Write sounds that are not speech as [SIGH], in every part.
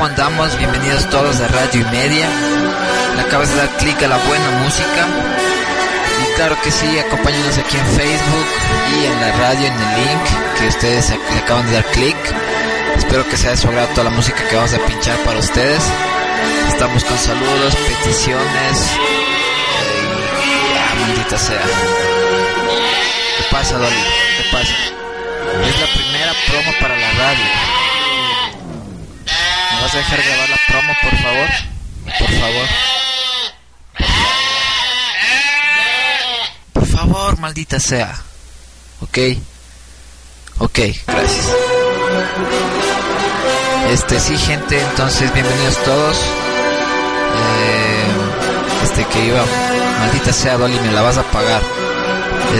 ¿Cómo andamos? Bienvenidos todos a Radio y Media. Le acabas de dar clic a la buena música. Y claro que sí, acompáñanos aquí en Facebook y en la radio, en el link que ustedes le acaban de dar clic. Espero que sea de su agrado toda la música que vamos a pinchar para ustedes. Estamos con saludos, peticiones. Eh, maldita sea. ¿Qué pasa, Dolly? ¿Qué pasa? Es la primera promo para la radio. ¿Me vas a dejar grabar la promo, por favor? Por favor. Por favor, maldita sea. Ok. Ok, gracias. Este, sí, gente, entonces bienvenidos todos. Eh, este que iba, maldita sea, Dolly, me la vas a pagar.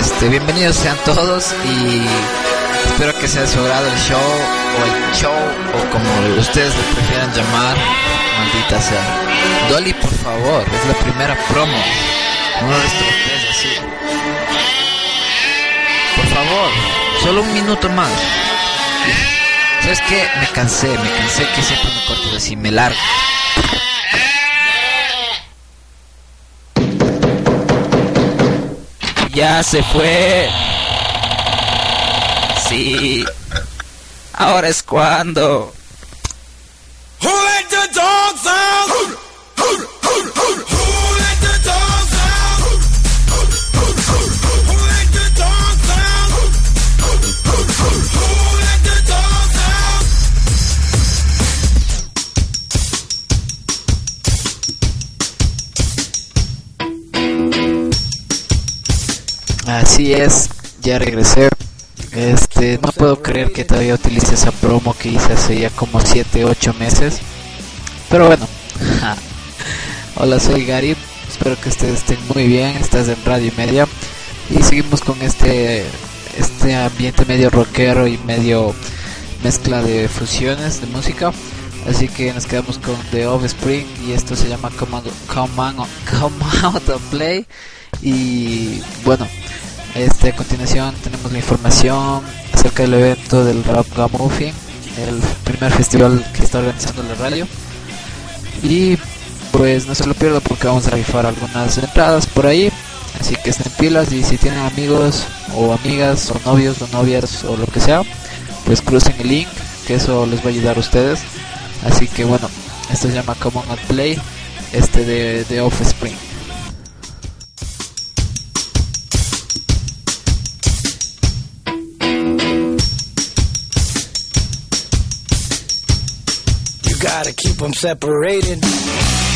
Este, bienvenidos sean todos y espero que sea de su agrado el show o el show o como ustedes lo prefieran llamar. Maldita sea. Dolly, por favor, es la primera promo. No lo estropees así. Por favor, solo un minuto más. ¿Sabes qué? Me cansé, me cansé que siempre me corto así, me largo. Ya se fue. Sí. Ahora es cuando. Who let the dogs out? Who let the dogs out? Who let the dogs out? Who let the dogs out? Así es, ya regresé. Este, no puedo creer que todavía utilice esa promo que hice hace ya como 7, 8 meses. Pero bueno. [LAUGHS] Hola, soy Gary. Espero que ustedes estén muy bien. Estás en Radio Media. Y seguimos con este este ambiente medio rockero y medio mezcla de fusiones de música. Así que nos quedamos con The Offspring y esto se llama Come Out, Come [LAUGHS] Come Out and Play. Y bueno, este, a continuación tenemos la información acerca del evento del Rap Gamuffin, el primer festival que está organizando la radio. Y pues no se lo pierdan porque vamos a rifar algunas entradas por ahí. Así que estén pilas y si tienen amigos o amigas o novios o novias o lo que sea, pues crucen el link, que eso les va a ayudar a ustedes. Así que bueno, esto se llama Come On and Play, este de, de Offspring. Gotta keep them separated.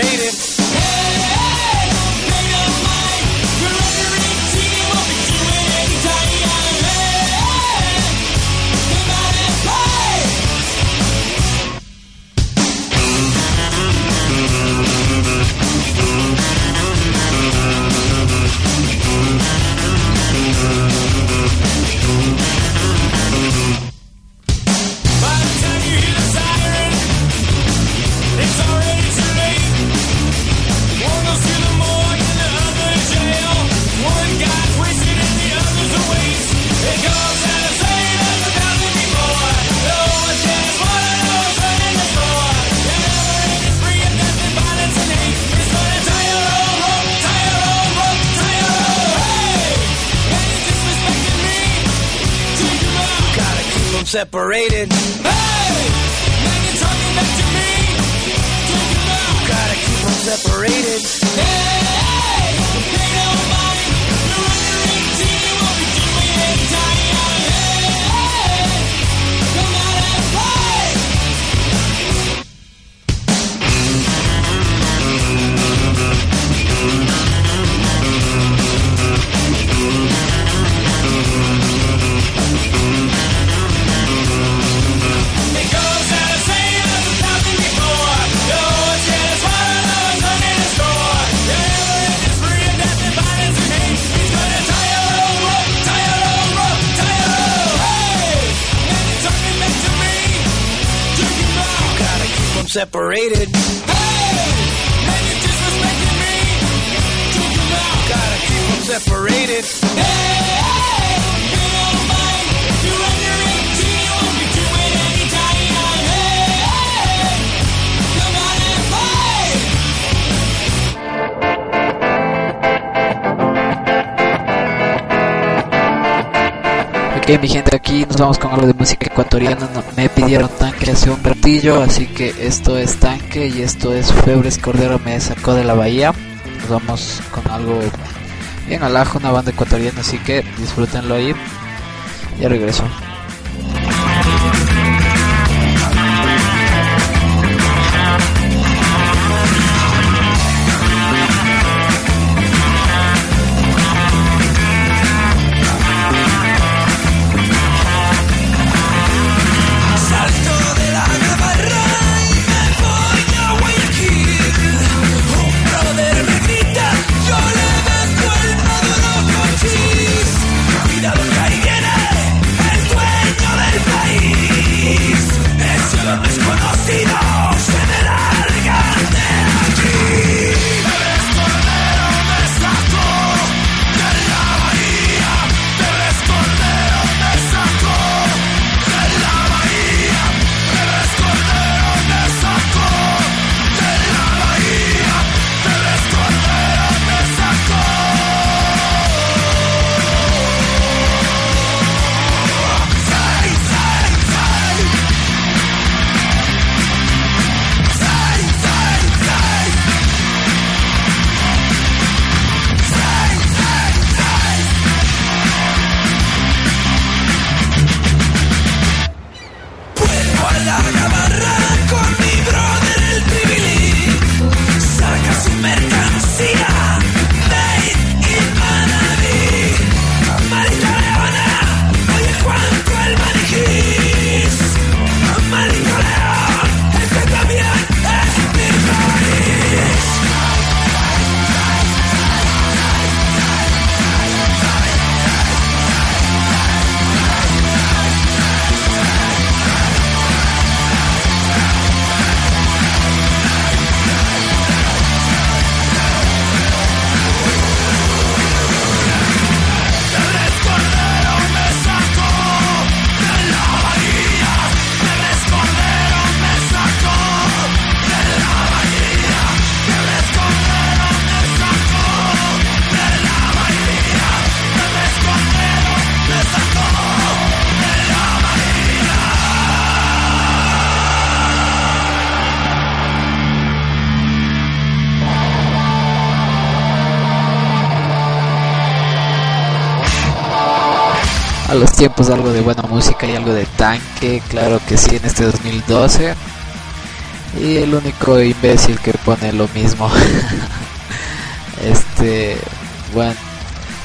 Separated. Ratillo, así que esto es tanque y esto es Febres Cordero me sacó de la bahía. Nos vamos con algo bien al ajo, una banda ecuatoriana, así que disfrútenlo ahí. Ya regreso. Tiempos algo de buena música y algo de tanque, claro que sí, en este 2012. Y el único imbécil que pone lo mismo. [LAUGHS] este, bueno,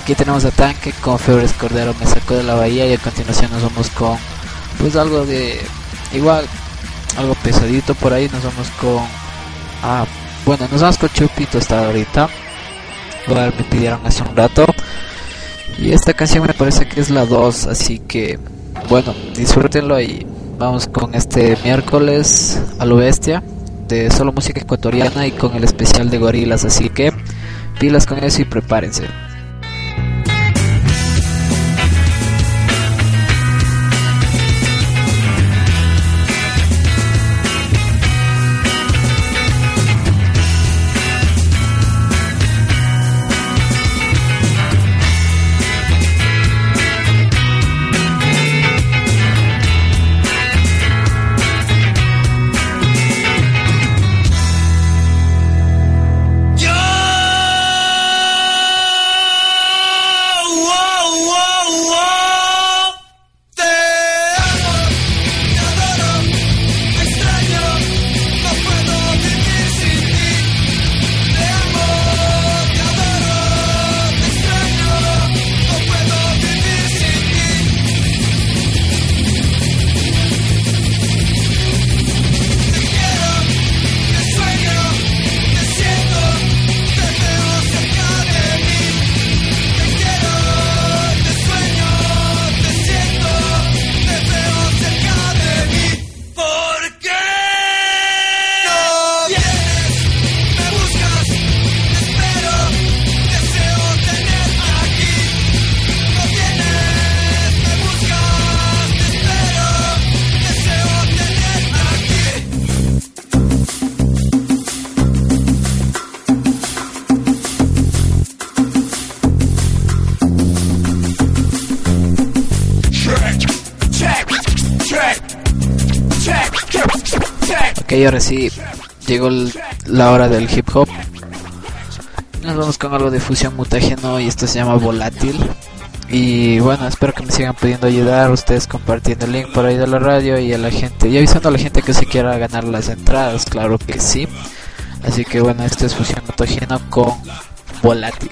aquí tenemos a tanque con Febres Cordero, me sacó de la bahía y a continuación nos vamos con, pues algo de, igual, algo pesadito por ahí, nos vamos con, ah, bueno, nos vamos con Chupito hasta ahorita. Igual me pidieron hace un rato. Y esta canción me parece que es la 2, así que bueno, disfrútenlo y vamos con este miércoles a lo bestia de solo música ecuatoriana y con el especial de gorilas, así que pilas con eso y prepárense. Ok, ahora sí, llegó la hora del hip hop. Nos vamos con algo de fusión mutágeno y esto se llama volátil. Y bueno, espero que me sigan pudiendo ayudar ustedes compartiendo el link por ahí de la radio y a la gente, y avisando a la gente que se quiera ganar las entradas, claro que sí. Así que bueno, esto es fusión mutágeno con volátil.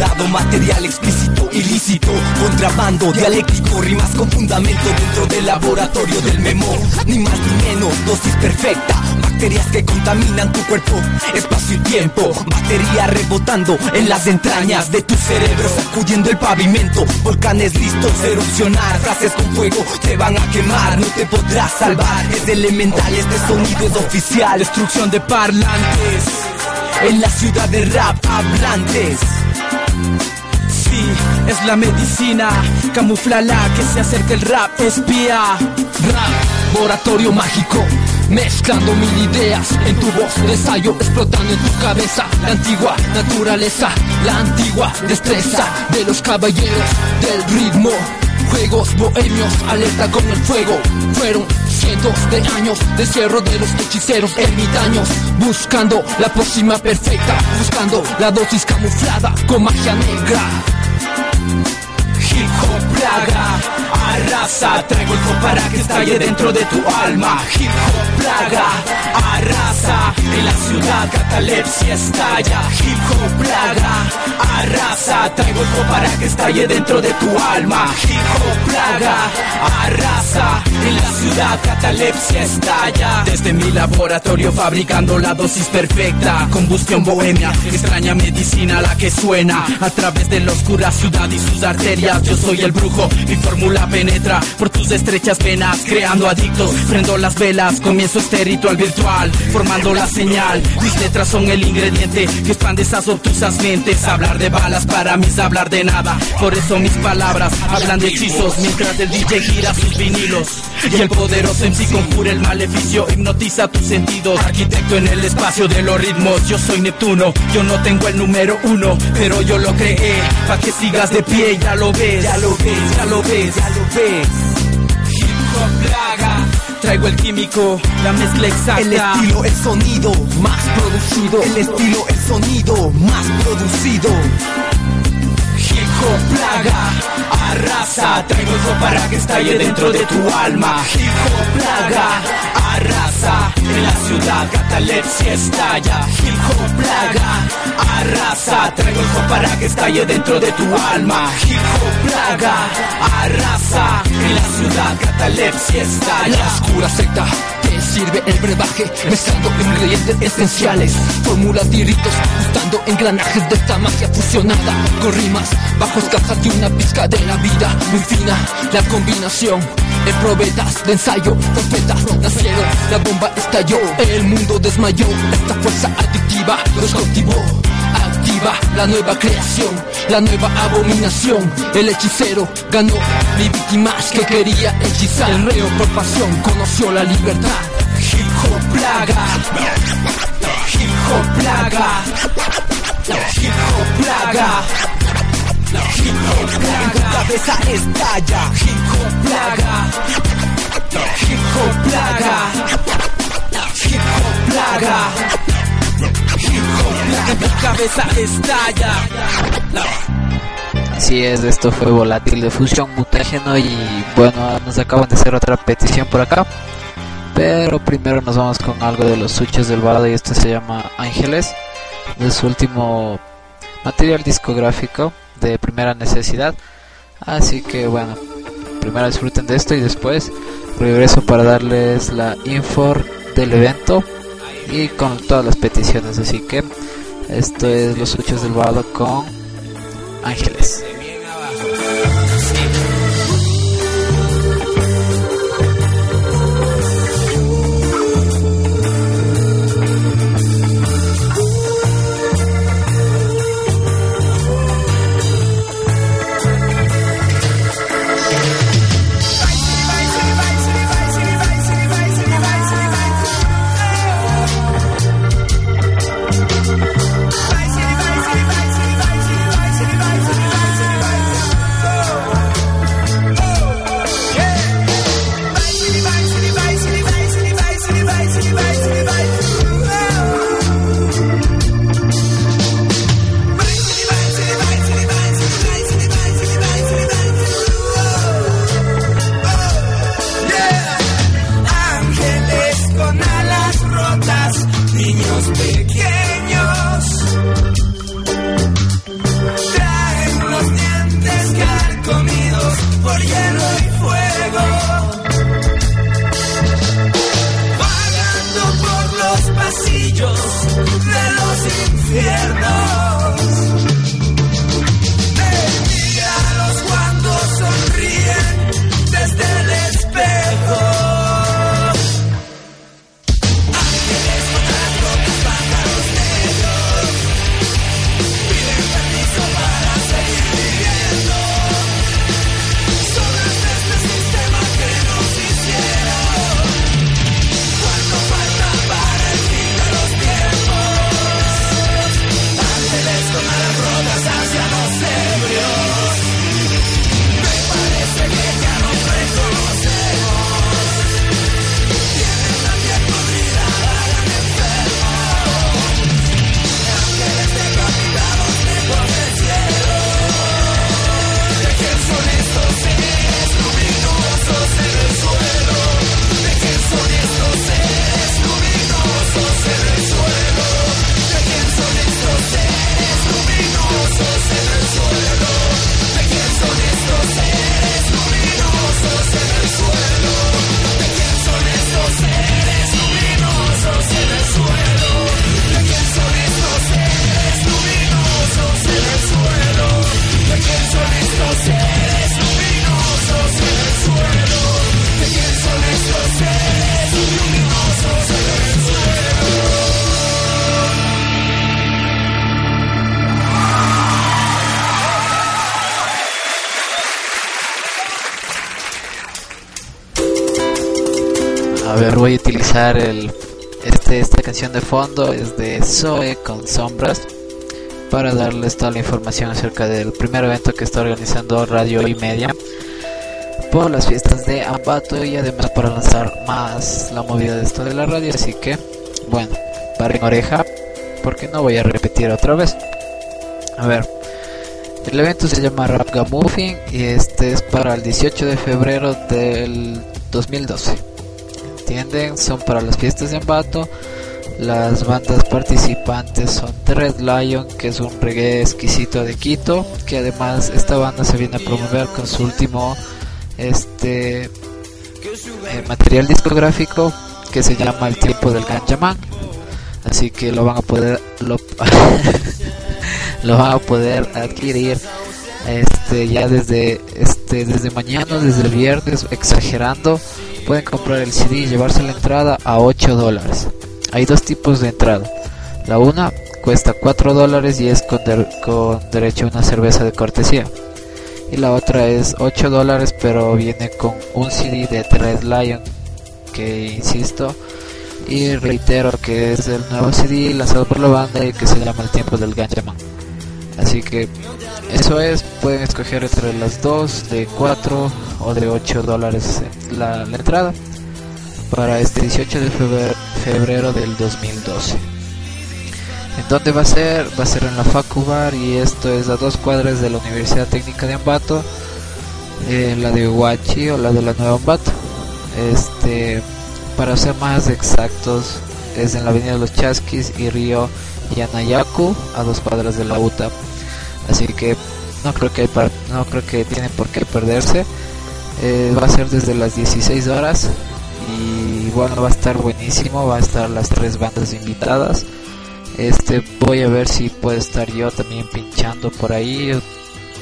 Elaborado material explícito, ilícito, contrabando, dialéctico, rimas con fundamento dentro del laboratorio del memo. Ni más ni menos, dosis perfecta, bacterias que contaminan tu cuerpo, espacio y tiempo, batería rebotando en las entrañas de tu cerebro, sacudiendo el pavimento, volcanes listos a erupcionar, frases con fuego te van a quemar, no te podrás salvar, es elemental, este sonido es oficial, destrucción de parlantes. En la ciudad de rap hablantes Sí, es la medicina Camuflala que se acerca el rap Espía. Rap, laboratorio mágico Mezclando mil ideas en tu voz ensayo Explotando en tu cabeza La antigua naturaleza La antigua destreza De los caballeros del ritmo Juegos bohemios, alerta con el fuego. Fueron cientos de años de cierro de los hechiceros ermitaños Buscando la próxima perfecta Buscando la dosis camuflada con magia negra Hip hop plaga, arrasa Traigo el hop para que estalle dentro de tu alma. Hip hop plaga, arrasa En la ciudad catalepsia estalla. Hip hop plaga, arrasa Traigo el hop para que estalle dentro de tu alma. Hip hop plaga, arrasa En la ciudad catalepsia estalla. Desde mi laboratorio fabricando la dosis perfecta. Combustión bohemia, extraña medicina la que suena. A través de la oscura ciudad y sus arterias Yo soy el brujo, mi fórmula penetra Por tus estrechas venas, creando adictos. Prendo las velas, comienzo este ritual virtual Formando la señal, mis letras son el ingrediente Que expande esas obtusas mentes. Hablar de balas para mí es hablar de nada. Por eso mis palabras hablan de hechizos Mientras el DJ gira sus vinilos. Y el poderoso en sí conjura el maleficio Hipnotiza tus sentidos. Arquitecto en el espacio de los ritmos Yo soy Neptuno, yo no tengo el número uno Pero yo lo creé, pa' que sigas de pie Ya lo ves, ya lo ves, ya lo ves, ya lo ves. Hip hop plaga Traigo el químico, la mezcla exacta. El estilo, el sonido más producido. El estilo, el sonido más producido. Hip hop plaga, arrasa. Traigo hop para que estalle dentro de tu alma. Hip hop plaga, En la ciudad catalepsia estalla Hip hop plaga, arrasa Traigo el hop para que estalle dentro de tu alma. Hip hop plaga, arrasa En la ciudad catalepsia estalla La oscura secta te sirve el brebaje Mezclando ingredientes esenciales. Fórmulas tiritos Gustando engranajes de esta magia fusionada. Con rimas bajos cajas de una pizca de la vida Muy fina. La combinación en probetas de ensayo, profetas nacieron, la bomba estalló, el mundo desmayó, esta fuerza adictiva los cautivó. Activa la nueva creación, la nueva abominación. El hechicero ganó, mi víctima que quería hechizar. El reo por pasión conoció la libertad. Hip plaga, hip hop plaga, hip plaga. Hip hop plaga, tu cabeza estalla. Hip hop plaga, hip hop plaga, hip hop plaga. Hip hop plaga, tu cabeza estalla. Así es, esto fue volátil de fusión mutágeno y bueno, nos acaban de hacer otra petición por acá. Pero primero nos vamos con algo de los suchos del Vado y este se llama Ángeles, de su último material discográfico de primera necesidad. Así que bueno, primero disfruten de esto y después regreso para darles la info del evento y con todas las peticiones. Así que esto es los suchos del Vado con Ángeles. A ver, voy a utilizar el este esta canción de fondo es de Zoe con Sombras para darles toda la información acerca del primer evento que está organizando Radio y Media por las fiestas de Ambato y además para lanzar más la movida de esto de la radio, así que bueno, para en oreja porque no voy a repetir otra vez. A ver, el evento se llama Rap Gamuffin y este es para el 18 de febrero del 2012. Son para las fiestas de Ambato. Las bandas participantes son The Red Lion, que es un reggae exquisito de Quito, que además esta banda se viene a promover con su último este eh, material discográfico que se llama El tiempo del Ganjaman. Así que lo van a poder [LAUGHS] lo van a poder adquirir este ya desde este desde mañana desde el viernes exagerando pueden comprar el CD y llevarse la entrada a 8 dólares. Hay dos tipos de entrada. La una cuesta 4 dólares y es con, der- con derecho a una cerveza de cortesía. Y la otra es 8 dólares pero viene con un CD de Red Lion que insisto y reitero que es el nuevo CD lanzado por la banda y que se llama El tiempo del Ganjaman así que eso es pueden escoger entre las dos de 4 o de 8 dólares la, entrada para este 18 de febrero, febrero del 2012 ¿En dónde va a ser? Va a ser en la Facubar y esto es a dos cuadras de la Universidad Técnica de Ambato, eh, la de Huachi o la de la Nueva Ambato. Este, para ser más exactos, es en la Avenida de los Chasquis y Río Yanayaku, a dos cuadras de la UTA. Así que no creo que no creo que tienen por qué perderse. Eh, va a ser desde las 16 horas y bueno va a estar buenísimo, va a estar las tres bandas invitadas. Este voy a ver si puedo estar yo también pinchando por ahí,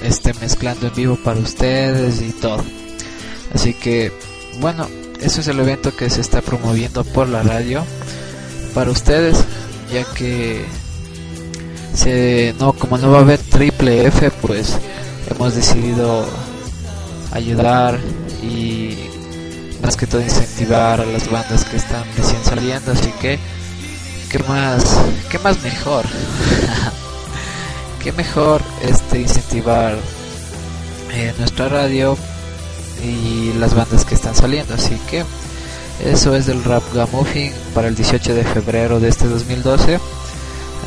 este mezclando en vivo para ustedes y todo. Así que bueno, eso es el evento que se está promoviendo por la radio para ustedes, ya que se no como no va a haber triple F, pues hemos decidido ayudar y más que todo incentivar a las bandas que están recién saliendo, así que qué más, qué más mejor, [LAUGHS] qué mejor este incentivar eh, nuestra radio y las bandas que están saliendo, así que eso es del Rap Gamuffin para el 18 de febrero de este 2012,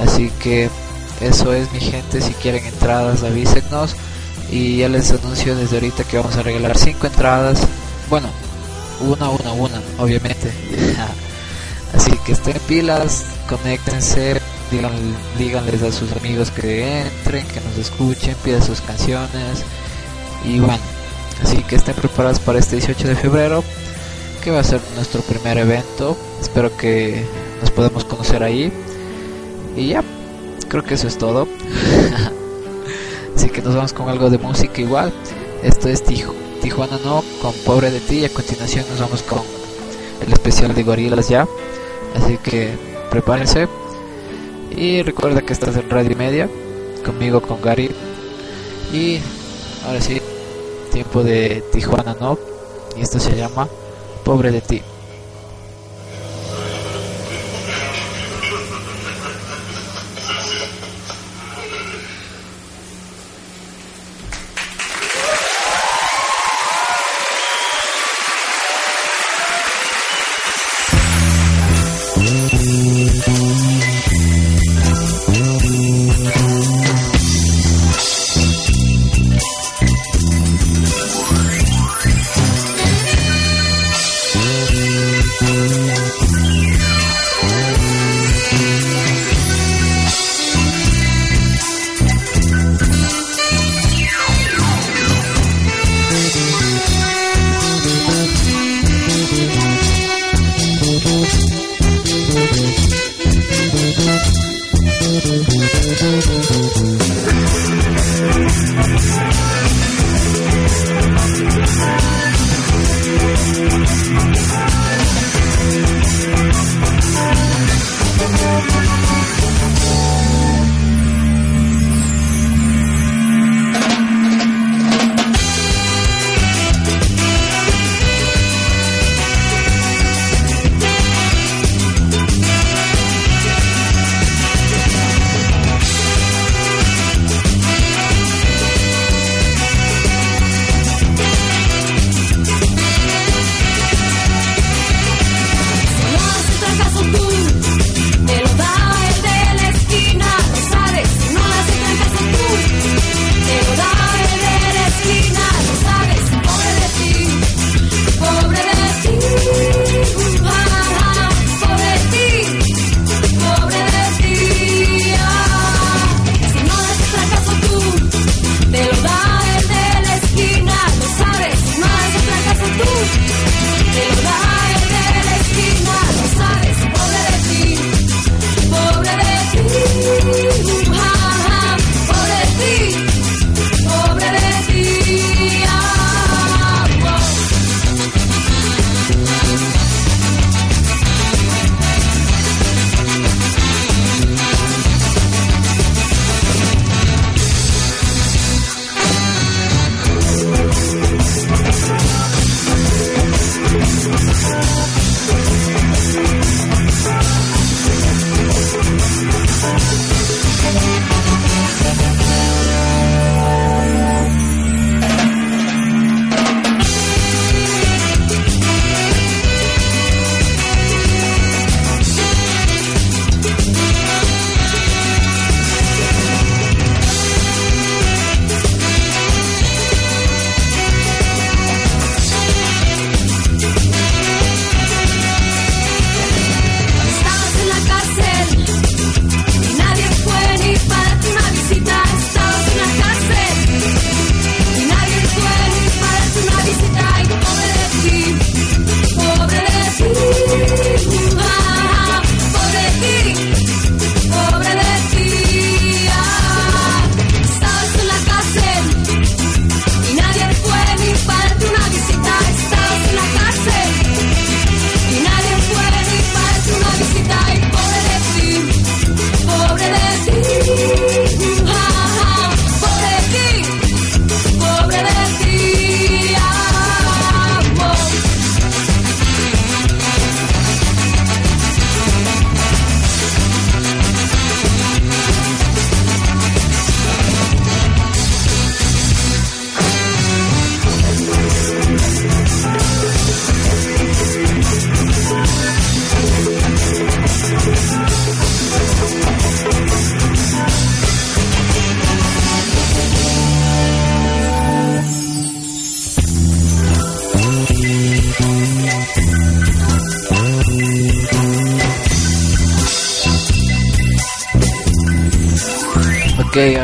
así que eso es mi gente, si quieren entradas avísenos y ya les anuncio desde ahorita que vamos a regalar 5 entradas, bueno, una, una, una, obviamente. [LAUGHS] Así que estén pilas, conéctense, digan, díganles a sus amigos que entren, que nos escuchen, pidan sus canciones. Y bueno, así que estén preparados para este 18 de febrero, que va a ser nuestro primer evento. Espero que nos podamos conocer ahí. Y ya, creo que eso es todo. [LAUGHS] así que nos vamos con algo de música igual. Esto es Tijuana. No, con Pobre de ti y a continuación nos vamos con el especial de Gorilas ya. Así que prepárense y recuerda que estás en Radio Media conmigo con Gary y ahora sí, tiempo de Tijuana no y esto se llama Pobre de ti.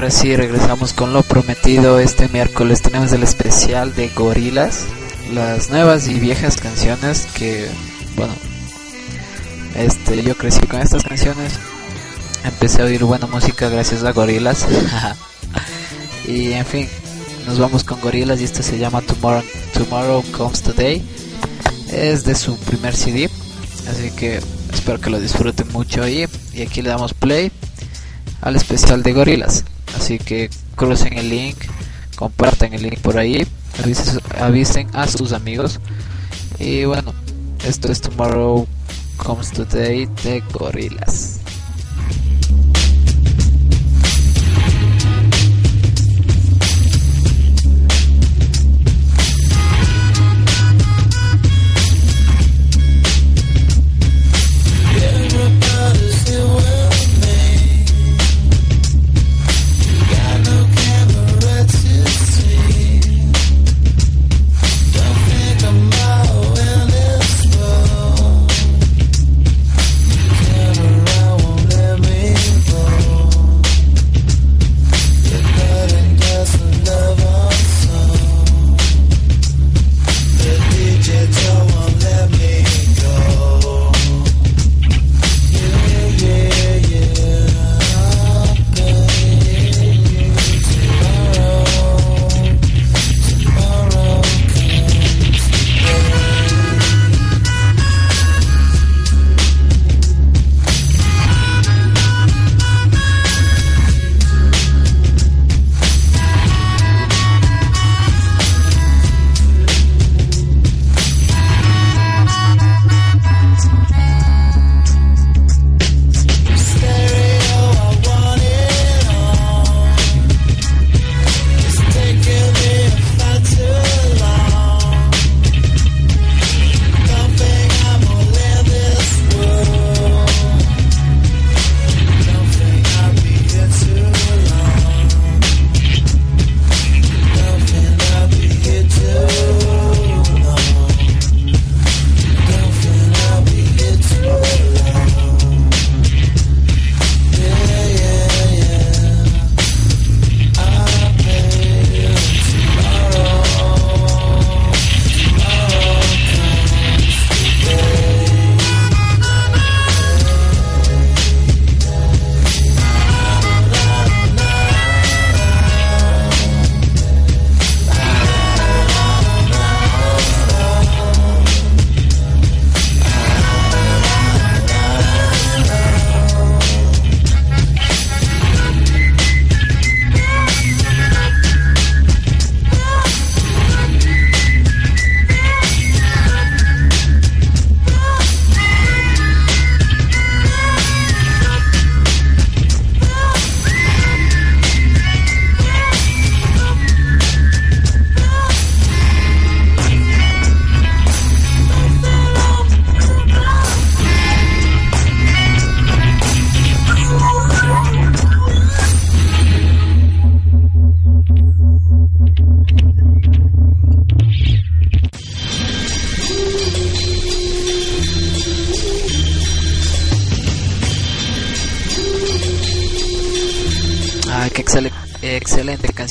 Ahora regresamos con lo prometido. Este miércoles tenemos el especial de Gorilas, las nuevas y viejas canciones que, bueno, este, yo crecí con estas canciones. Empecé a oír buena música gracias a Gorilas. [LAUGHS] y en fin, nos vamos con Gorilas y esto se llama Tomorrow, Tomorrow Comes Today. Es de su primer CD, así que espero que lo disfruten mucho y, y aquí le damos play al especial de Gorilas. Así que crucen el link, compartan el link por ahí, avisen, avisen a sus amigos. Y bueno, esto es Tomorrow Comes Today de Gorilas.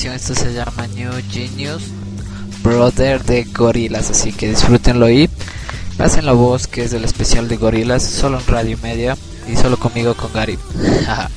Esto se llama New Genius Brother de Gorilas. Así que disfrútenlo y pasen la voz que es del especial de Gorilas. Solo en Radio Media y solo conmigo con Gary. [LAUGHS]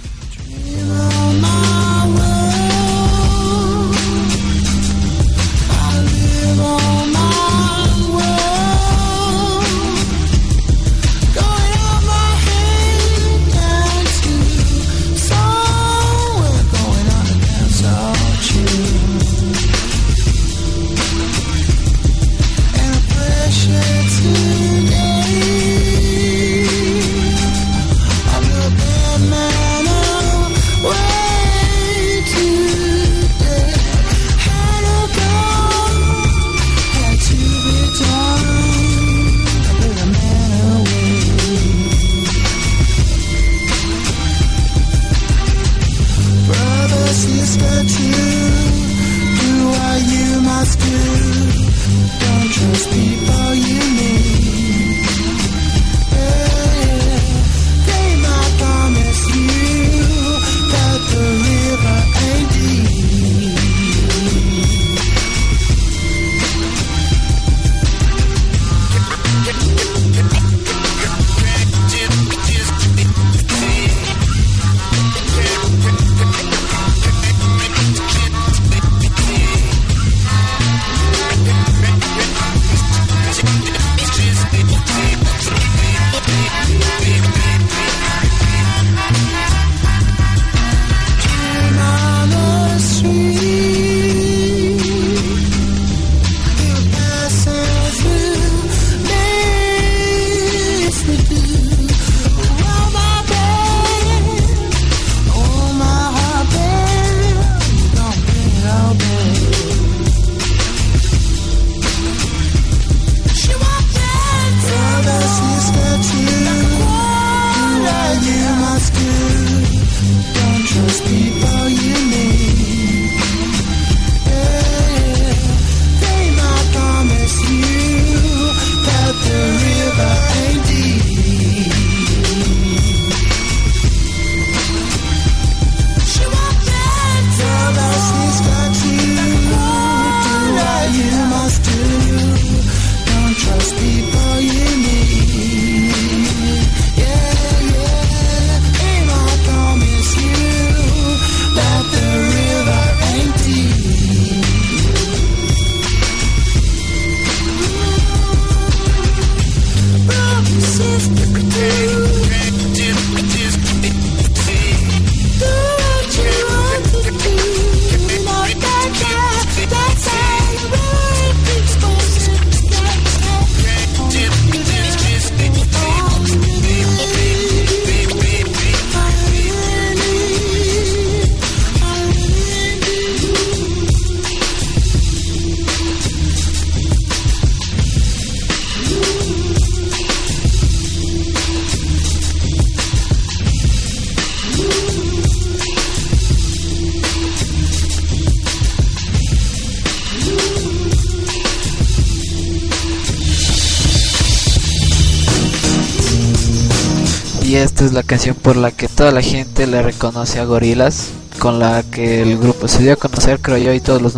esta es la canción por la que toda la gente le reconoce a Gorilas, con la que el grupo se dio a conocer, creo yo, y todos los,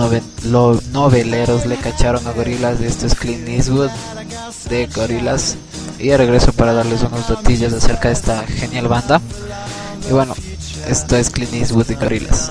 noveleros le cacharon a Gorilas. Esto es Clint Eastwood de Gorilas. Y regreso para darles unos datillos acerca de esta genial banda. Y bueno, esto es Clint Eastwood de Gorilas.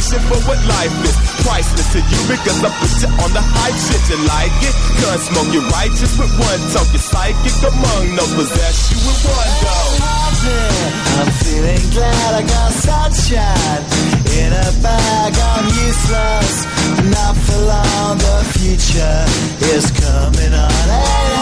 for what life is. Priceless to you because I put you on the hype shit. You like it? Gun smoke, you're righteous with one talk. You're psychic among no possess you with one happy. I'm feeling glad I got sunshine in a bag. I'm useless, not for long. The future is coming on. Ain't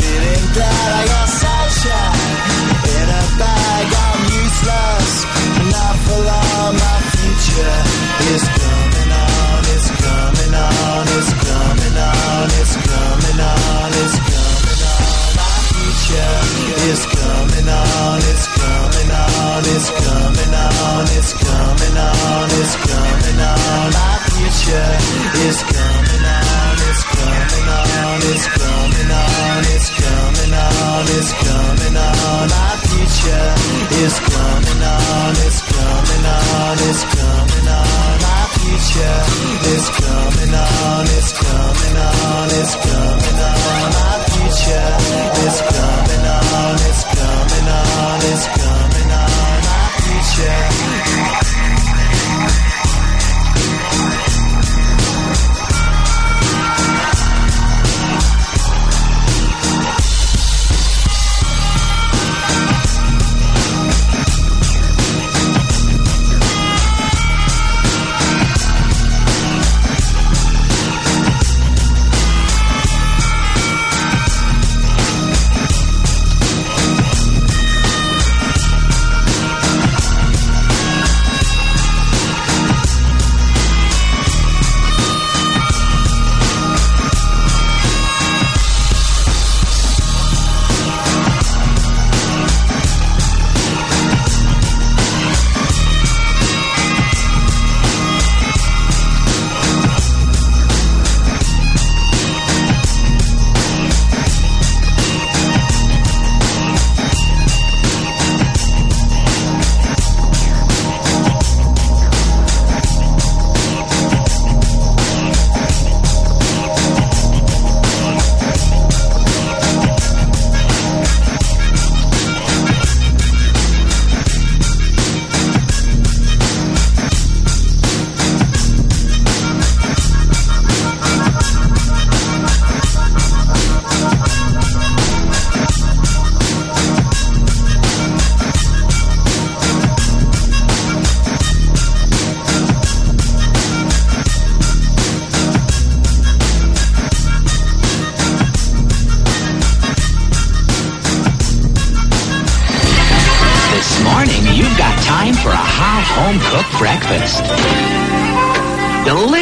Feeling glad I got sunshine in a bag. I'm useless, not for long. My future is coming on. It's coming on. It's coming on. It's coming on. It's coming on. My future is coming on. It's coming on. It's coming on. It's coming on. It's coming on. My future is coming on. It's coming on. It's coming on. It's coming on. It's future is coming on. It's coming on. It's coming on. My future is coming on. It's coming on. It's coming on. My future is coming on. It's coming on. It's coming on. My future.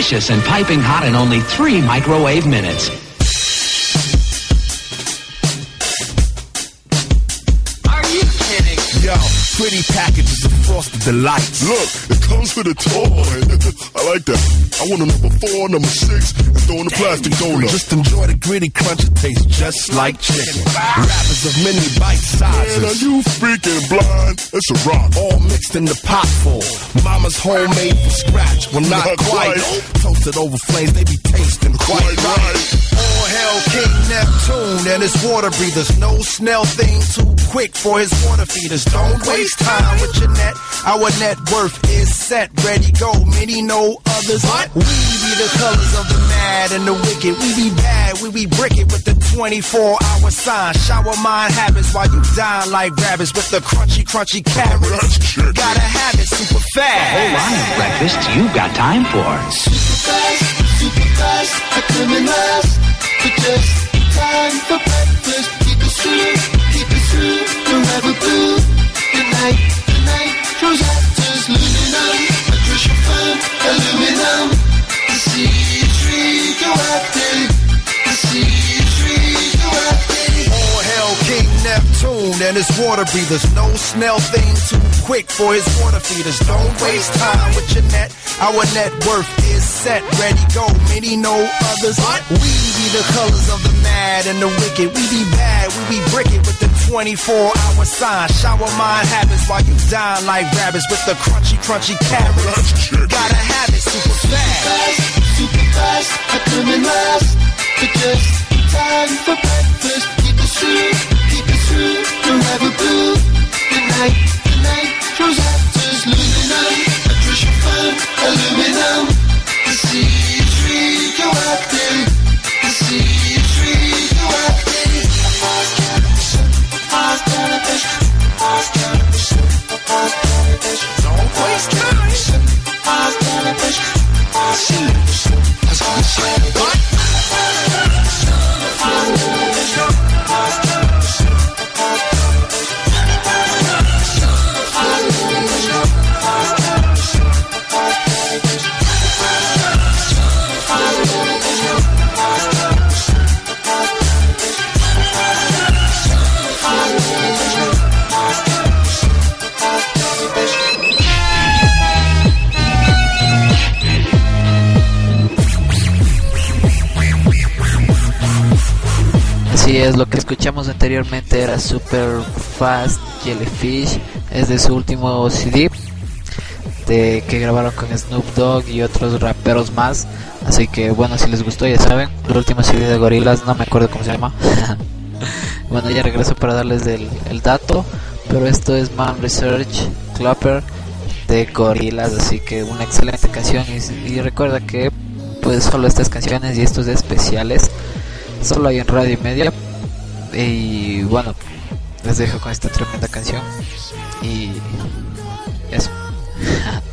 Delicious and piping hot in only three microwave minutes. Are you kidding? Yo, pretty packages of frosted delights. Look, it comes with a toy. [LAUGHS] I like that. I want a number four, number six, and throw in the plastic donut. Just enjoy the gritty crunch. It tastes just like chicken. Wrappers of many bite sizes. Man, are you freaking blind? It's a rock. All mixed in the pot full. Mama's homemade from scratch. Well, not, Not quite. quite. Toasted over flames, they be tasting quite, Quite right. right. All hell King Neptune and his water breathers. No snail thing too quick for his water feeders. Don't waste time with your net. Our net worth is set, ready, go. Many know others. We be the colors of the mad and the wicked. We be bad, we be brick it with the 24 hour sign. Shower mind habits while you dine like rabbits with the crunchy, crunchy carrots. Gotta have it super Whole fast. line of breakfasts you've got time for. Super fast, super fast, I come in last. But just time for breakfast. Keep it sweet, keep it true, forever blue. Good night, good night. Those actors losing on a aluminum. I see a tree go out. I see Neptune and his water breathers. No snail thing too quick for his water feeders. Don't waste time with your net. Our net worth is set, ready, go. Many know others. We be the colors of the mad and the wicked. We be bad, we be brick it with the 24 hour sign. Shower mind habits while you dine like rabbits with the crunchy, crunchy carrots. Gotta have it super fast. fast, super fast, I in last. But just time for breakfast. Keep it sweet, sleep, you'll have a blue. Good night, good night, those actors aluminum. The sea is radioactive. Radioactive. Don't waste time. Anteriormente era Super Fast Jellyfish, es de su último CD de, que grabaron con Snoop Dogg y otros raperos más. Así que bueno, si les gustó ya saben, el último CD de Gorilas, no me acuerdo cómo se llama. [LAUGHS] bueno, ya regreso para darles el, dato, pero esto es Man Research Clapper de Gorilas, así que una excelente canción y, y recuerda que pues solo estas canciones y estos especiales solo hay en radio media y bueno les dejo con esta tremenda canción. Y eso [LAUGHS]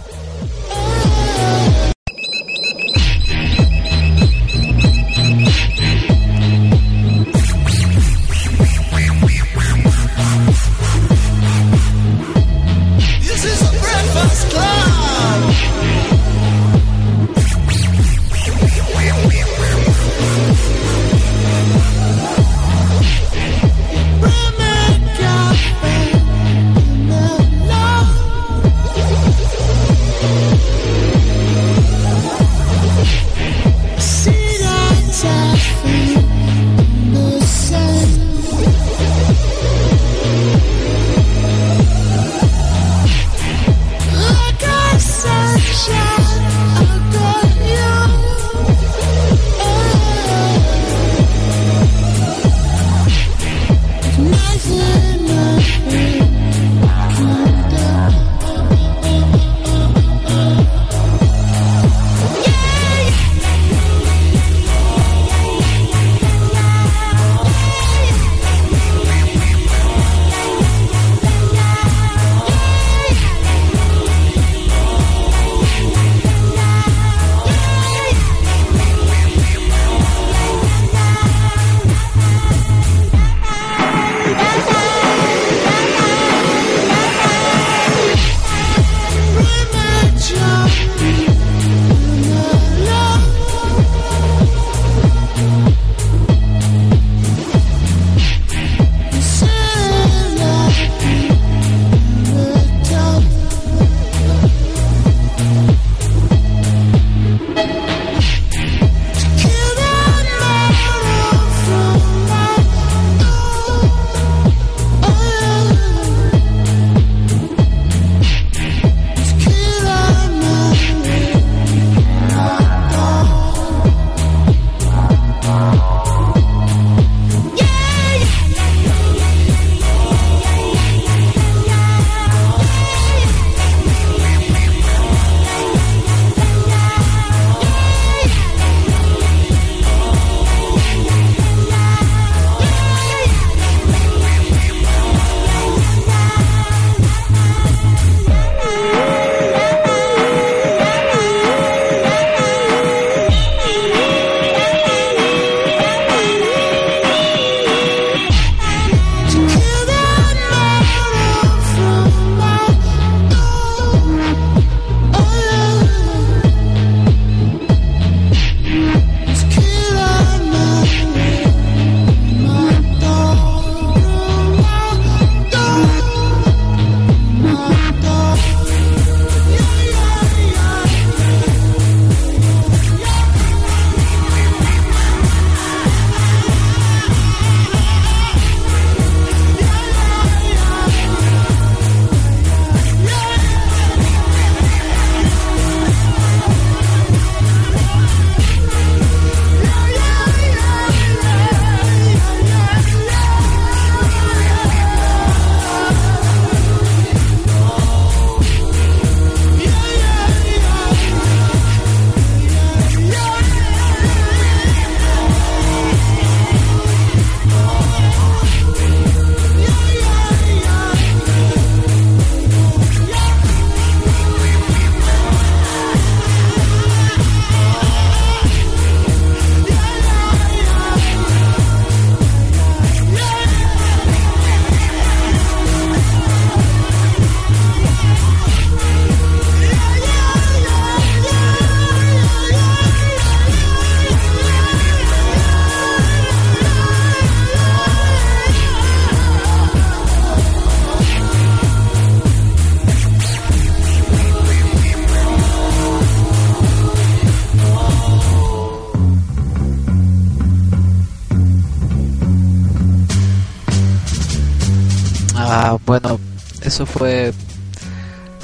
eso fue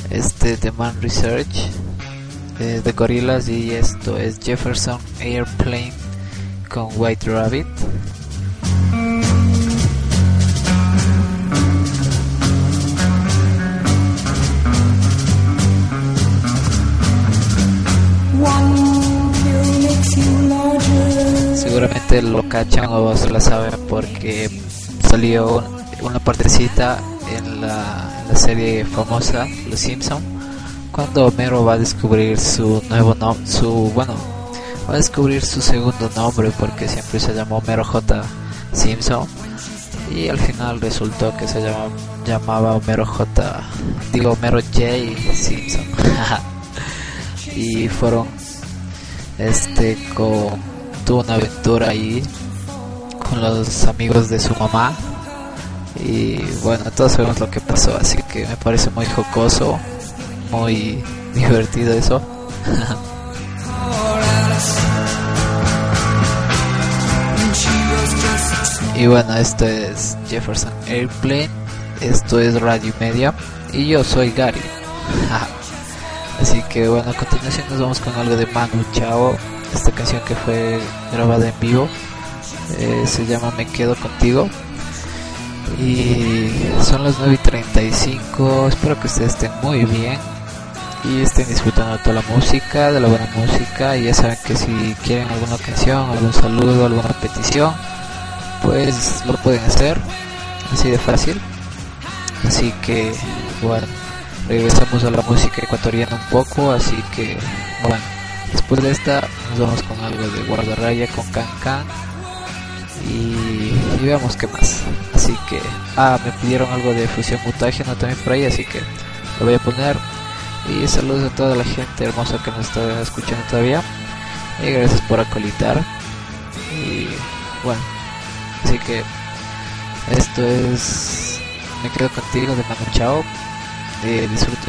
este The Man Research eh, de Gorillaz y esto es Jefferson Airplane con White Rabbit. Seguramente lo cachan o se la saben porque salió un- una partecita en la, serie famosa Los Simpson cuando Homero va a descubrir su nuevo nombre, su bueno, va a descubrir su segundo nombre porque siempre se llamó Homero J. Simpson y al final resultó que se llama, llamaba Homero J. digo Homero J. Simpson [LAUGHS] y fueron este con tuvo una aventura ahí con los amigos de su mamá y bueno todos sabemos lo que pasó así que me parece muy jocoso muy [LAUGHS] divertido eso. [LAUGHS] Y bueno esto es Jefferson Airplane esto es Radio Media y yo soy Gary. [LAUGHS] Así que bueno a continuación nos vamos con algo de Manu Chao esta canción que fue grabada en vivo. Eh, se llama Me Quedo Contigo y son las 9 y 35 espero que ustedes estén muy bien y estén disfrutando de toda la música de la buena música. Y ya saben que si quieren alguna canción algún saludo alguna petición pues lo pueden hacer así de fácil. Así que bueno regresamos a la música ecuatoriana un poco. Así que bueno después de esta nos vamos con algo de guardarraya con can can. Y, y veamos qué más así que ah me pidieron algo de fusión mutágeno también por ahí así que lo voy a poner. Y saludos a toda la gente hermosa que nos está escuchando todavía. Y gracias por acolitar. Y bueno así que esto es me quedo contigo de Manu Chao eh, disfrútenlo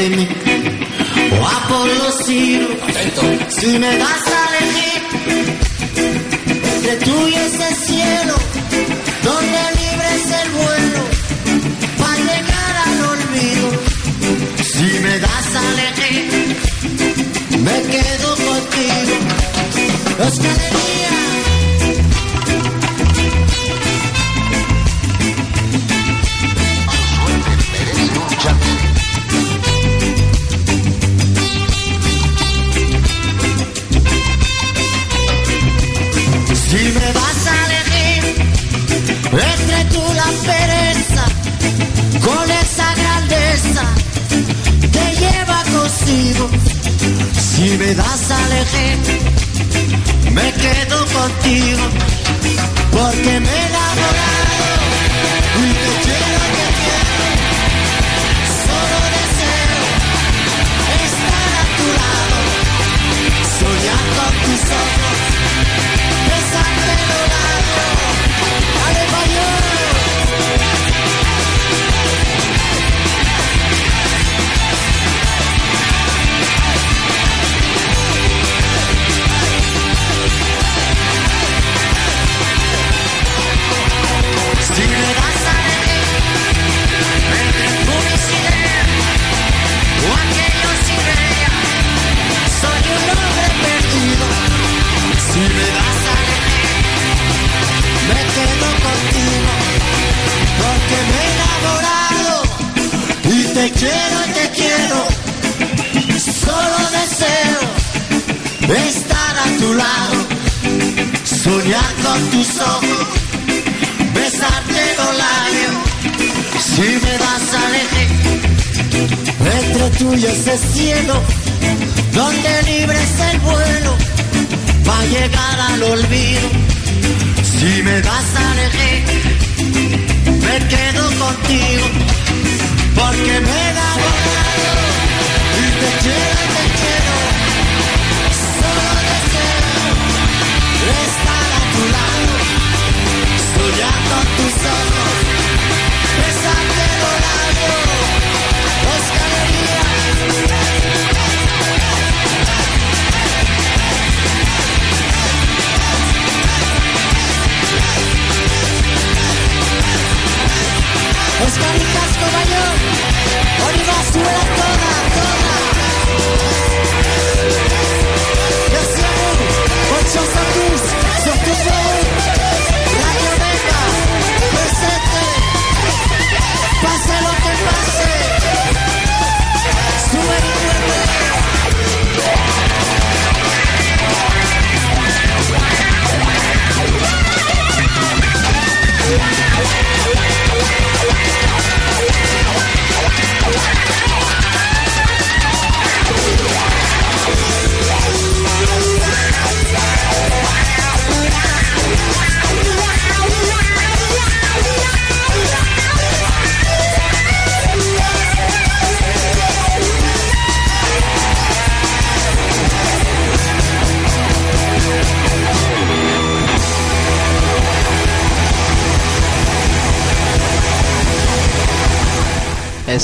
de mí o a por los siglos. Si me das a elegir entre tú y ese cielo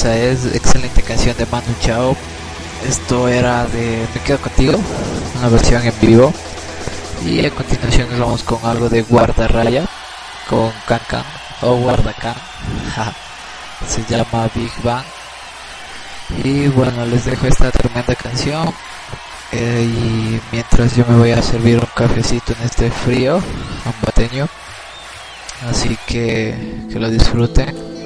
Esa es excelente canción de Manu Chao. Esto era de Me quedo contigo, una versión en vivo. Y a continuación nos vamos con algo de Guardarraya, con Cancan o Guardacan. [LAUGHS] Se llama Big Bang. Y bueno, les dejo esta tremenda canción. Eh, y mientras yo me voy a servir un cafecito en este frío ambateño. Así que que lo disfruten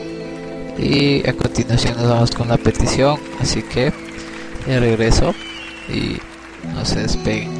y a continuación nos vamos con la petición así que regreso y no se despeguen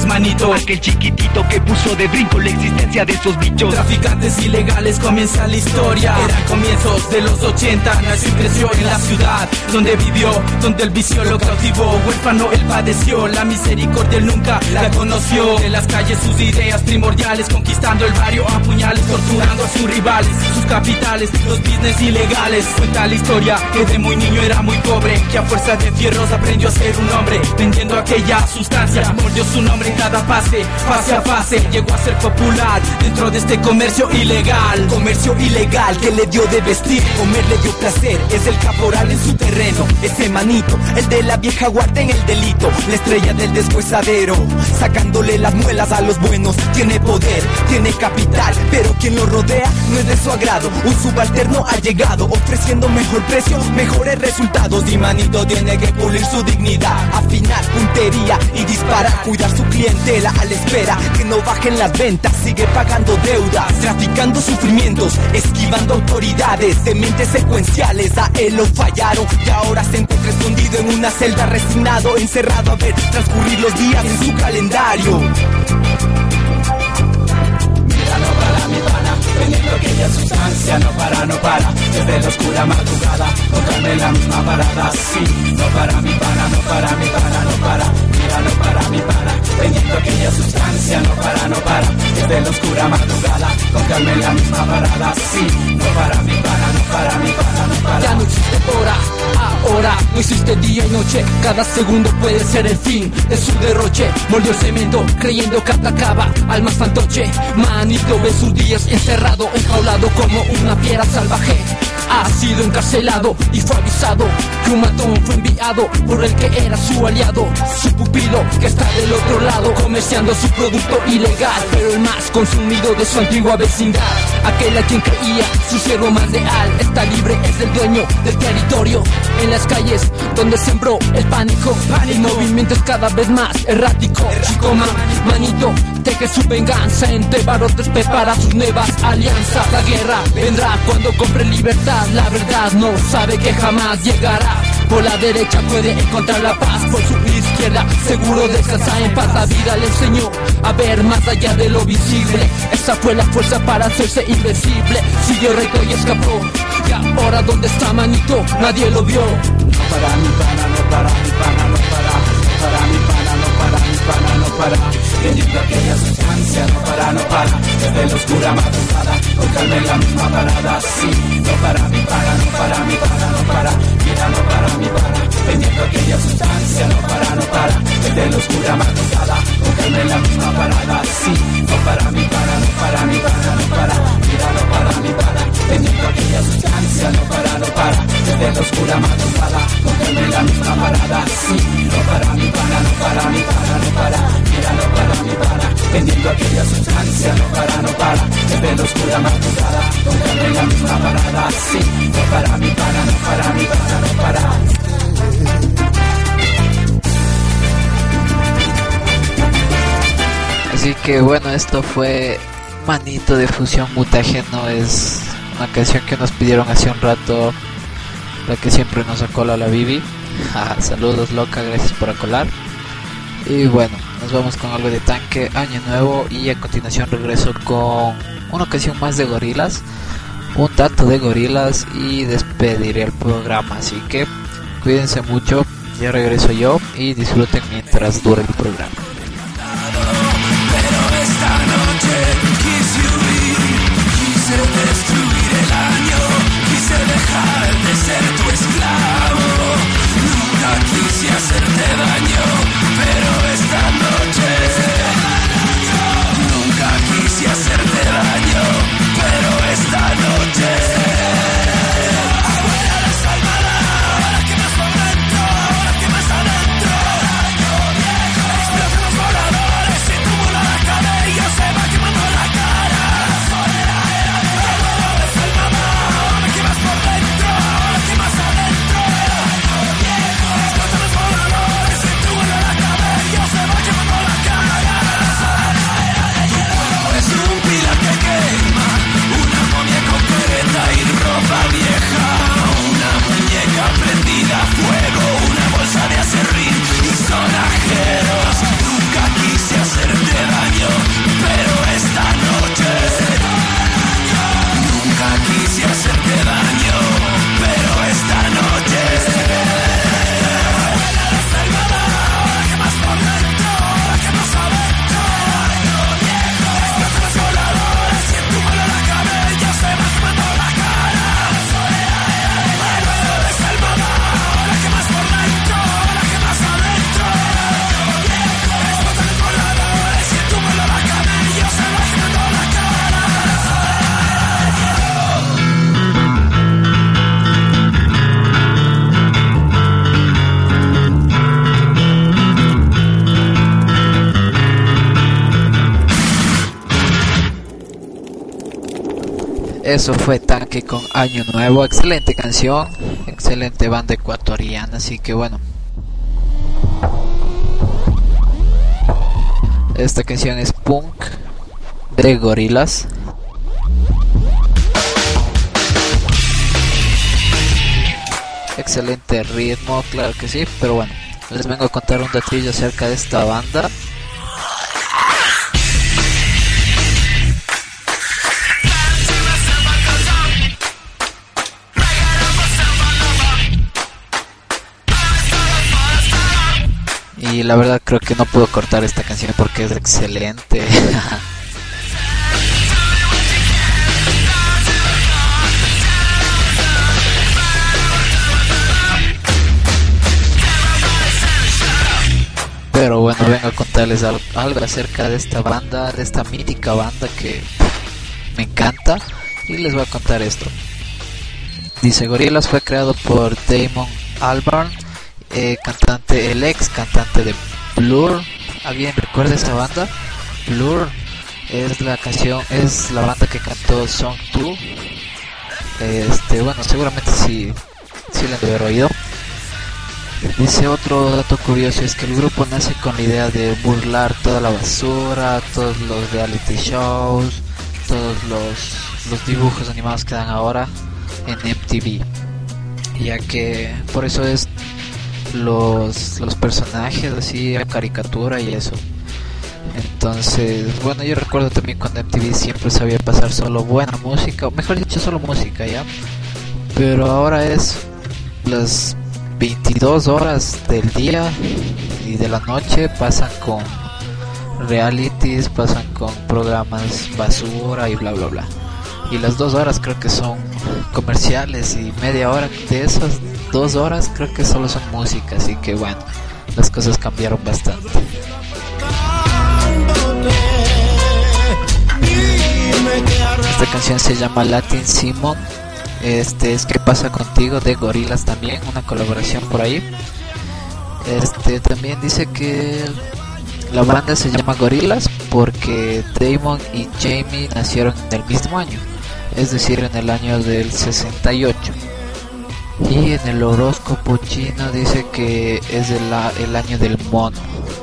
manito. Aquel chiquitito que puso de brinco la existencia de esos bichos. Traficantes ilegales comienza la historia. Eran comienzos de los 80, nació y creció en la ciudad donde vivió, donde el vicio lo cautivó. Huérfano él padeció, la misericordia él nunca la conoció. De las calles sus ideas primordiales, conquistando el barrio a puñales, torturando a sus rivales, sus capitales, los business ilegales. Cuenta la historia que de muy niño era muy pobre, que a fuerza de fierros aprendió a ser un hombre, vendiendo aquella sustancia. Mordió su nombre cada fase, fase a fase, llegó a ser popular dentro de este comercio ilegal. Comercio ilegal que le dio de vestir, comer le dio placer, es el caporal en su terreno, ese manito, el de la vieja guardia en el delito, la estrella del despuesadero, sacándole las muelas a los buenos, tiene poder, tiene capital, pero quien lo rodea no es de su agrado, un subalterno ha llegado, ofreciendo mejor precio, mejores resultados, y manito tiene que pulir su dignidad, afinar puntería y disparar, cuidar su clientela a la espera que no bajen las ventas, sigue pagando deudas, traficando sufrimientos, esquivando autoridades, de mentes secuenciales, a él lo fallaron y ahora se encuentra escondido en una celda resignado, encerrado a ver transcurrir los días en su calendario. Mira, no para mi pana, vendiendo aquella sustancia, no para, no para, desde la oscura madrugada, tocarme la misma parada, sí, no para mi pana, no para mi pana, no para, no para mi pana, vendiendo aquella sustancia, no para, no para, desde la oscura madrugada, tocarme la misma parada, sí, no para mi pana, no para mi pana, no para. Ya no existe hora, ahora no existe día y noche. Cada segundo puede ser el fin de su derroche. Mordió el cemento creyendo que atacaba al más fantoche. Manito ve sus días encerrado, enjaulado como una fiera salvaje. Ha sido encarcelado y fue avisado que un matón fue enviado por el que era su aliado, su pupilo que está del otro lado, comerciando su producto ilegal, pero el más consumido de su antigua vecindad. Aquel a quien creía su siervo más leal está libre, es el dueño del territorio. En las calles donde sembró el pánico, el movimiento es cada vez más errático. Chico man, manito, teje su venganza entre barotes, prepara sus nuevas alianzas. La guerra vendrá cuando compre libertad. La verdad no sabe que jamás llegará. Por la derecha puede encontrar la paz, por su izquierda seguro descansa en paz. La vida le enseñó a ver más allá de lo visible. Esa fue la fuerza para hacerse invencible. Siguió recto y escapó. Y ahora dónde está manito, nadie lo vio. No para mi pana, no para mi pana, no para, no para mi pana, no para mi pana, no para. Vendiendo aquella sustancia, no para, no para. Desde la oscura madrugada, tocarme la misma parada, sí. No para mi pana, no para mi pana, no para. Mira, no para mi pana. Vendiendo aquella sustancia, no para, no para. Desde la oscura madrugada, tocarme la misma parada, sí. No para mi pana, no para mi pana, no para. Para mi pana. Vendiendo aquella sustancia, no para, no para. Desde la oscura madrugada, tocarme la misma parada, sí. No para mi pana, no para mi pana, no para. Mira, no para mi pana. Vendiendo aquella sustancia, no para, no para. Desde la oscura madrugada, tocarme la misma parada, sí. No para mi pana, no para mi pana, no para. Así que bueno, esto fue Manito de Fusión Mutágeno. Es una canción que nos pidieron hace un rato, la que siempre nos acola la Bibi. [LAUGHS] Saludos loca, gracias por acolar. Y bueno, nos vamos con algo de tanque, año nuevo y a continuación regreso con una ocasión más de gorilas, un dato de gorilas y despediré el programa. Así que cuídense mucho, ya regreso yo y disfruten mientras dure el programa. Dejar de ser tu esclavo. Nunca quise hacerte daño, pero Eso fue Tanque con Año Nuevo, excelente canción, excelente banda ecuatoriana, así que bueno. Esta canción es punk de gorilas. Excelente ritmo, claro que sí, pero bueno, les vengo a contar un datillo acerca de esta banda. Y la verdad creo que no puedo cortar esta canción porque es excelente. Pero bueno, vengo a contarles al- algo acerca de esta banda, de esta mítica banda que me encanta. Y les voy a contar esto. Dice, Gorillaz fue creado por Damon Albarn, eh, cantante, el ex cantante de Blur. ¿Alguien recuerda esta banda? Blur es la canción, es la banda que cantó Song 2. Este, bueno, seguramente sí, sí la han de haber oído. Dice otro dato curioso es que el grupo nace con la idea de burlar toda la basura, todos los reality shows, todos los, los dibujos animados que dan ahora en MTV. Ya que por eso es los, los personajes así a caricatura y eso. Entonces, bueno, yo recuerdo también cuando MTV siempre sabía pasar solo buena música, o mejor dicho, solo música ya. Pero ahora es las 22 horas del día y de la noche pasan con realities, pasan con programas basura y bla bla bla. Y las dos horas creo que son comerciales y media hora de esas dos horas creo que solo son música, así que bueno, las cosas cambiaron bastante. Esta canción se llama Latin Simon. Este es ¿Qué pasa contigo? de Gorilas también, una colaboración por ahí. Este también dice que la banda se llama Gorilas porque Damon y Jamie nacieron en el mismo año, es decir, en el año del 68. Y en el horóscopo chino dice que es el, año del mono.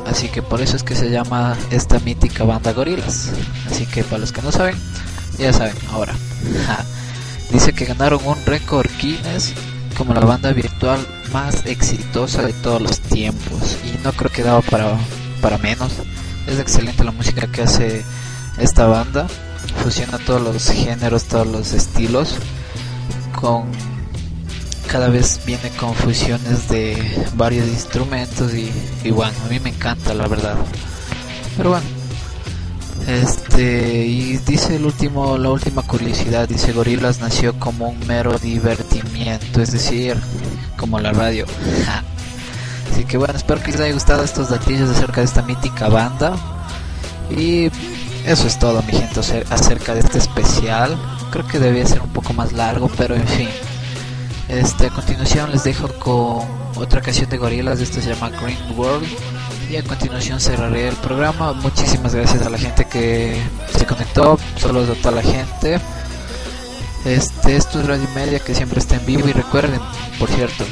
Así que por eso es que se llama esta mítica banda Gorilas. Así que para los que no saben, ya saben ahora. [LAUGHS] Dice que ganaron un récord Guinness como la banda virtual más exitosa de todos los tiempos. Y no creo que daba para, para menos. Es excelente la música que hace esta banda. Fusiona todos los géneros, todos los estilos. Con cada vez viene con fusiones de varios instrumentos y, bueno, a mí me encanta la verdad. Pero bueno, este y dice el último, la última curiosidad, dice Gorilas nació como un mero divertimiento, es decir, como la radio. Así que bueno, espero que les haya gustado estos datillos acerca de esta mítica banda. Y eso es todo, mi gente, acer- acerca de este especial. Creo que debía ser un poco más largo, pero en fin. Este, a continuación les dejo con otra canción de Gorilas, esta se llama Green World. Y a continuación cerraré el programa. Muchísimas gracias a la gente que se conectó, saludos a toda la gente. Este, esto es Radio Media que siempre está en vivo y recuerden, por cierto,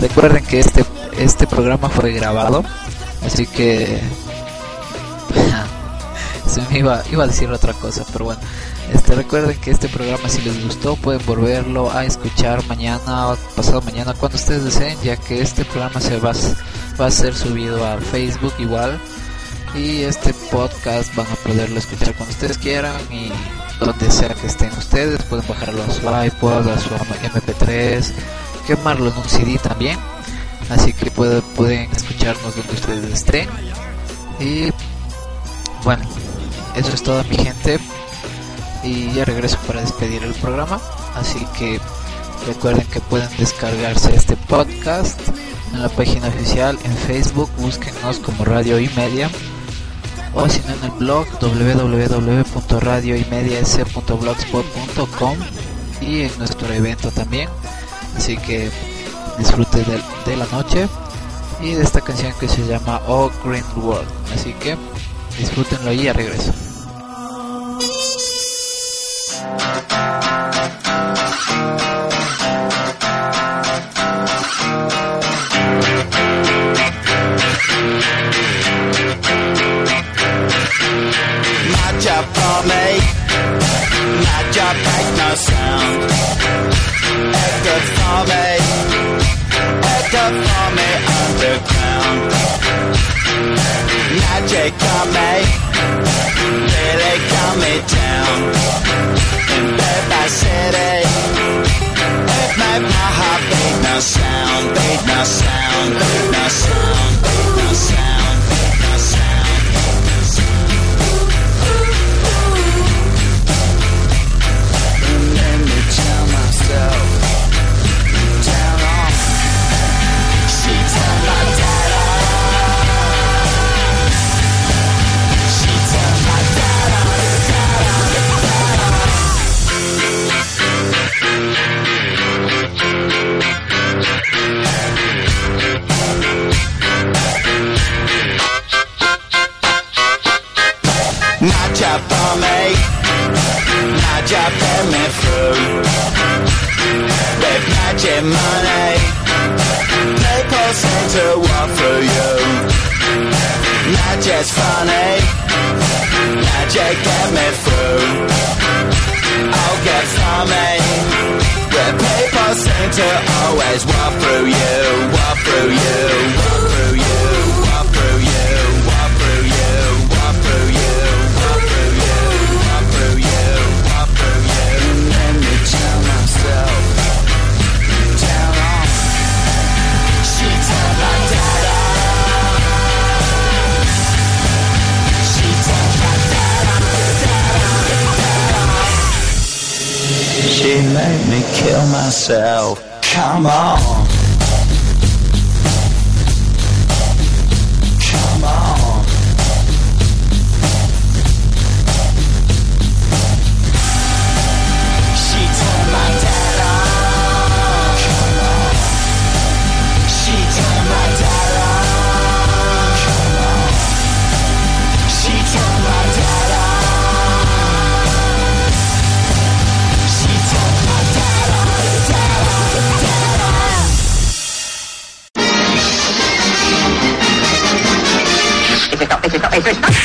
recuerden que este este programa fue grabado, así que se me iba, iba a decir otra cosa, pero bueno. Este, recuerden que este programa si les gustó pueden volverlo a escuchar mañana o pasado mañana cuando ustedes deseen, ya que este programa se va, a ser subido a Facebook igual. Y este podcast van a poderlo escuchar cuando ustedes quieran y donde sea que estén ustedes pueden bajarlo a su iPod, a su MP3, quemarlo en un CD también, así que puede- pueden escucharnos donde ustedes estén. Y bueno, eso es todo mi gente. Y ya regreso para despedir el programa. Así que recuerden que pueden descargarse este podcast en la página oficial en Facebook. Búsquennos como Radio y Media. O si no en el blog www.radioymedias.blogspot.com y en nuestro evento también. Así que disfruten de, de la noche y de esta canción que se llama Oh Green World. Así que Disfrútenlo y ya regreso. Nacha Pomay, Nacha Pagna Sound, Ecto Fome, Ecto Fome Underground. Underground. Magic on me. Really got me down. In bed city. It made my heart beat no sound. Beat no sound. Beat no sound. Beat no sound. Job for me, my job get me through. With magic money, people seem to walk through you. Magic's funny, magic get me through. I'll get me. Where people seem to always walk through you, walk through you, Made me kill myself. Come on.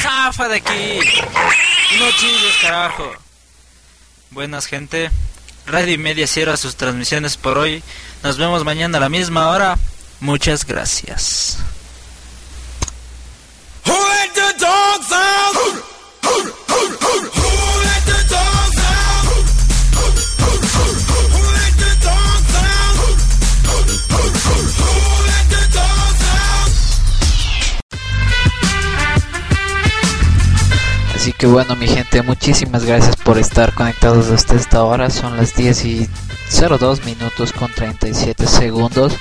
¡Zafa de aquí! No chilles, carajo. Buenas, gente. Radio y Media cierra sus transmisiones por hoy. Nos vemos mañana a la misma hora. Muchas gracias. Así que bueno, mi gente, muchísimas gracias por estar conectados hasta esta hora. Son las 10 y 02 minutos con 37 segundos.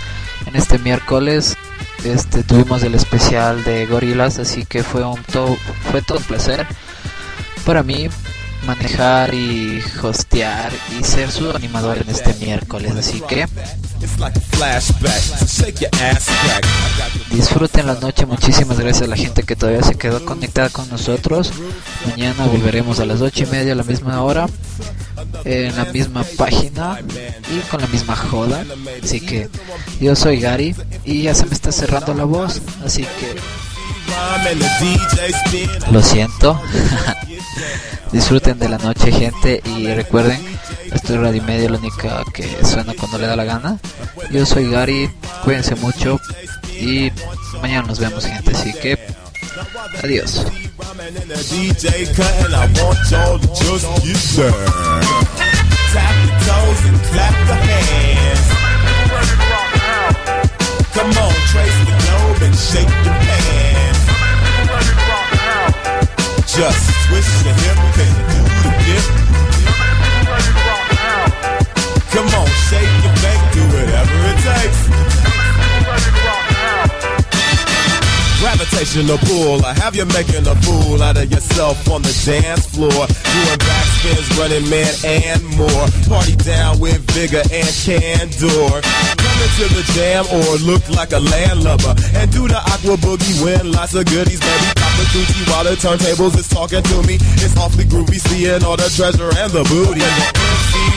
En este miércoles este, tuvimos el especial de Gorilas, así que fue, un to- fue todo un placer para mí manejar y hostear y ser su animador en este miércoles. Así que Disfruten la noche, muchísimas gracias a la gente que todavía se quedó conectada con nosotros. Mañana volveremos a las ocho y media a la misma hora, en la misma página y con la misma joda. Así que yo soy Gary y ya se me está cerrando la voz, así que lo siento. [LAUGHS] Disfruten de la noche, gente, y recuerden, esto es Radio Media, la única que suena cuando le da la gana. Yo soy Gary, cuídense mucho y mañana nos vemos, gente. Así que adiós. Just twist your hip Gravitational pool. I have you making a fool out of yourself on the dance floor. Doing backspins, running man, and more. Party down with vigor and candor. Come into the jam or look like a landlubber. And do the aqua boogie, win lots of goodies, baby. Pop a coochie while the turntables is talking to me. It's awfully groovy, seeing all the treasure and the booty.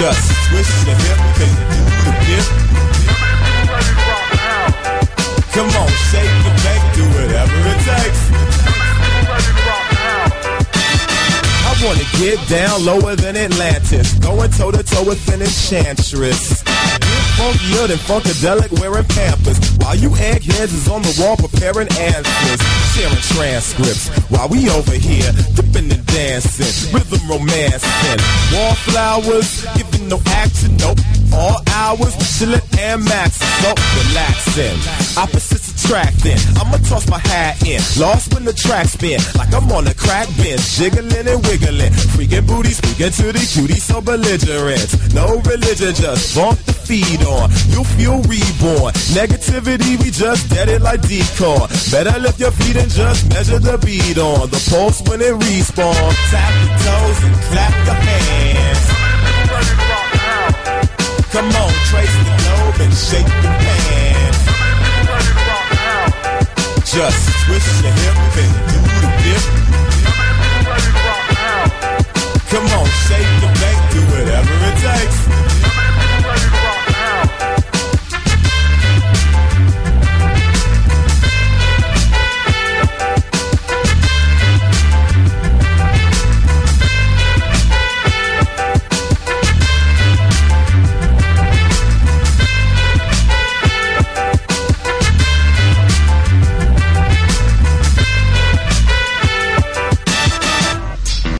Just twist your hip and do the dip. Come on, shake your back, do whatever it takes. Wanna get down lower than Atlantis, going toe to toe with an enchantress. Get funkier than funkadelic wearing pampers, while you eggheads is on the wall preparing answers, sharing transcripts, while we over here dipping and dancing, rhythm romancing, wallflowers, giving no action, nope. All hours, chillin' and maxin', so relaxin', Opposites attracting. I'ma toss my hat in, lost when the track spin, like I'm on a crack bench, jiggling and wiggling, Freakin' booty, speaking to the cutie, so belligerent. No religion, just bump the feed on. You'll feel reborn. Negativity, we just dead it like decoy. Better lift your feet and just measure the beat on the pulse when it respawns. Tap your toes and clap your hands. Come on, trace the globe and shake the pan. Just twist your hip and do the dip. Come on, shake the bank, do whatever it takes.